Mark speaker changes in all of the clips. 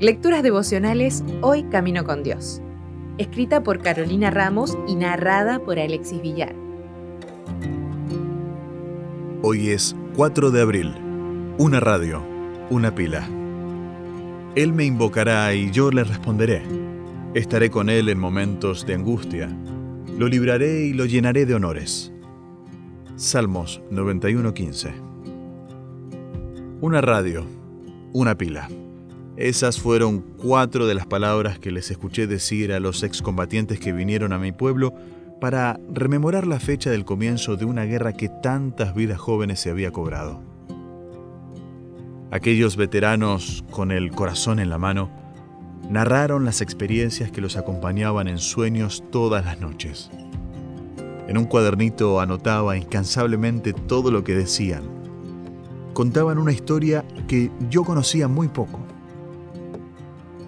Speaker 1: Lecturas devocionales Hoy Camino con Dios. Escrita por Carolina Ramos y narrada por Alexis Villar.
Speaker 2: Hoy es 4 de abril. Una radio, una pila. Él me invocará y yo le responderé. Estaré con él en momentos de angustia. Lo libraré y lo llenaré de honores. Salmos 91:15. Una radio, una pila. Esas fueron cuatro de las palabras que les escuché decir a los excombatientes que vinieron a mi pueblo para rememorar la fecha del comienzo de una guerra que tantas vidas jóvenes se había cobrado. Aquellos veteranos con el corazón en la mano narraron las experiencias que los acompañaban en sueños todas las noches. En un cuadernito anotaba incansablemente todo lo que decían. Contaban una historia que yo conocía muy poco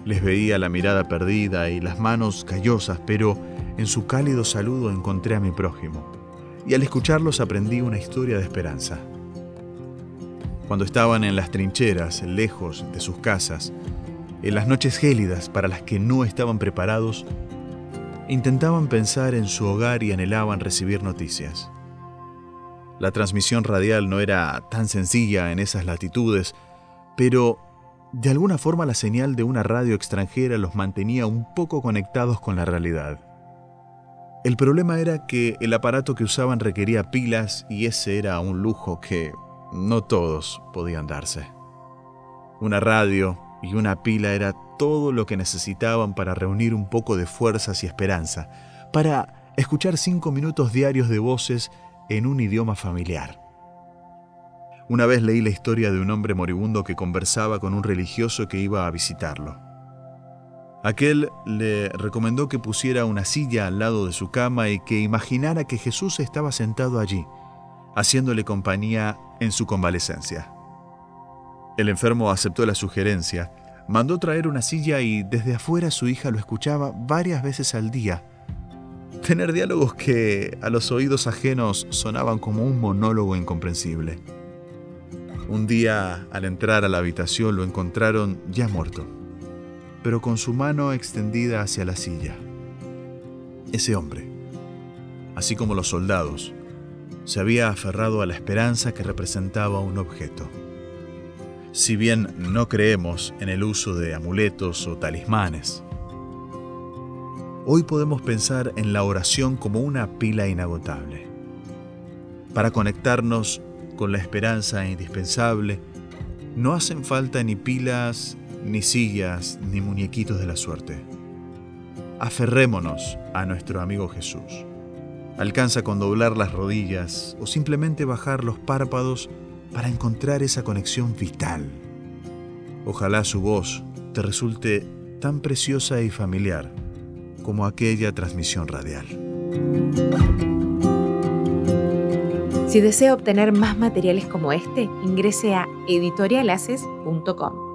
Speaker 2: les veía la mirada perdida y las manos callosas, pero en su cálido saludo encontré a mi prójimo, y al escucharlos aprendí una historia de esperanza. Cuando estaban en las trincheras, lejos de sus casas, en las noches gélidas para las que no estaban preparados, intentaban pensar en su hogar y anhelaban recibir noticias. La transmisión radial no era tan sencilla en esas latitudes, pero de alguna forma la señal de una radio extranjera los mantenía un poco conectados con la realidad. El problema era que el aparato que usaban requería pilas y ese era un lujo que no todos podían darse. Una radio y una pila era todo lo que necesitaban para reunir un poco de fuerzas y esperanza, para escuchar cinco minutos diarios de voces en un idioma familiar. Una vez leí la historia de un hombre moribundo que conversaba con un religioso que iba a visitarlo. Aquel le recomendó que pusiera una silla al lado de su cama y que imaginara que Jesús estaba sentado allí, haciéndole compañía en su convalecencia. El enfermo aceptó la sugerencia, mandó traer una silla y desde afuera su hija lo escuchaba varias veces al día. Tener diálogos que a los oídos ajenos sonaban como un monólogo incomprensible. Un día, al entrar a la habitación, lo encontraron ya muerto, pero con su mano extendida hacia la silla. Ese hombre, así como los soldados, se había aferrado a la esperanza que representaba un objeto. Si bien no creemos en el uso de amuletos o talismanes, hoy podemos pensar en la oración como una pila inagotable. Para conectarnos con la esperanza indispensable, no hacen falta ni pilas, ni sillas, ni muñequitos de la suerte. Aferrémonos a nuestro amigo Jesús. Alcanza con doblar las rodillas o simplemente bajar los párpados para encontrar esa conexión vital. Ojalá su voz te resulte tan preciosa y familiar como aquella transmisión radial.
Speaker 1: Si desea obtener más materiales como este, ingrese a editorialaces.com.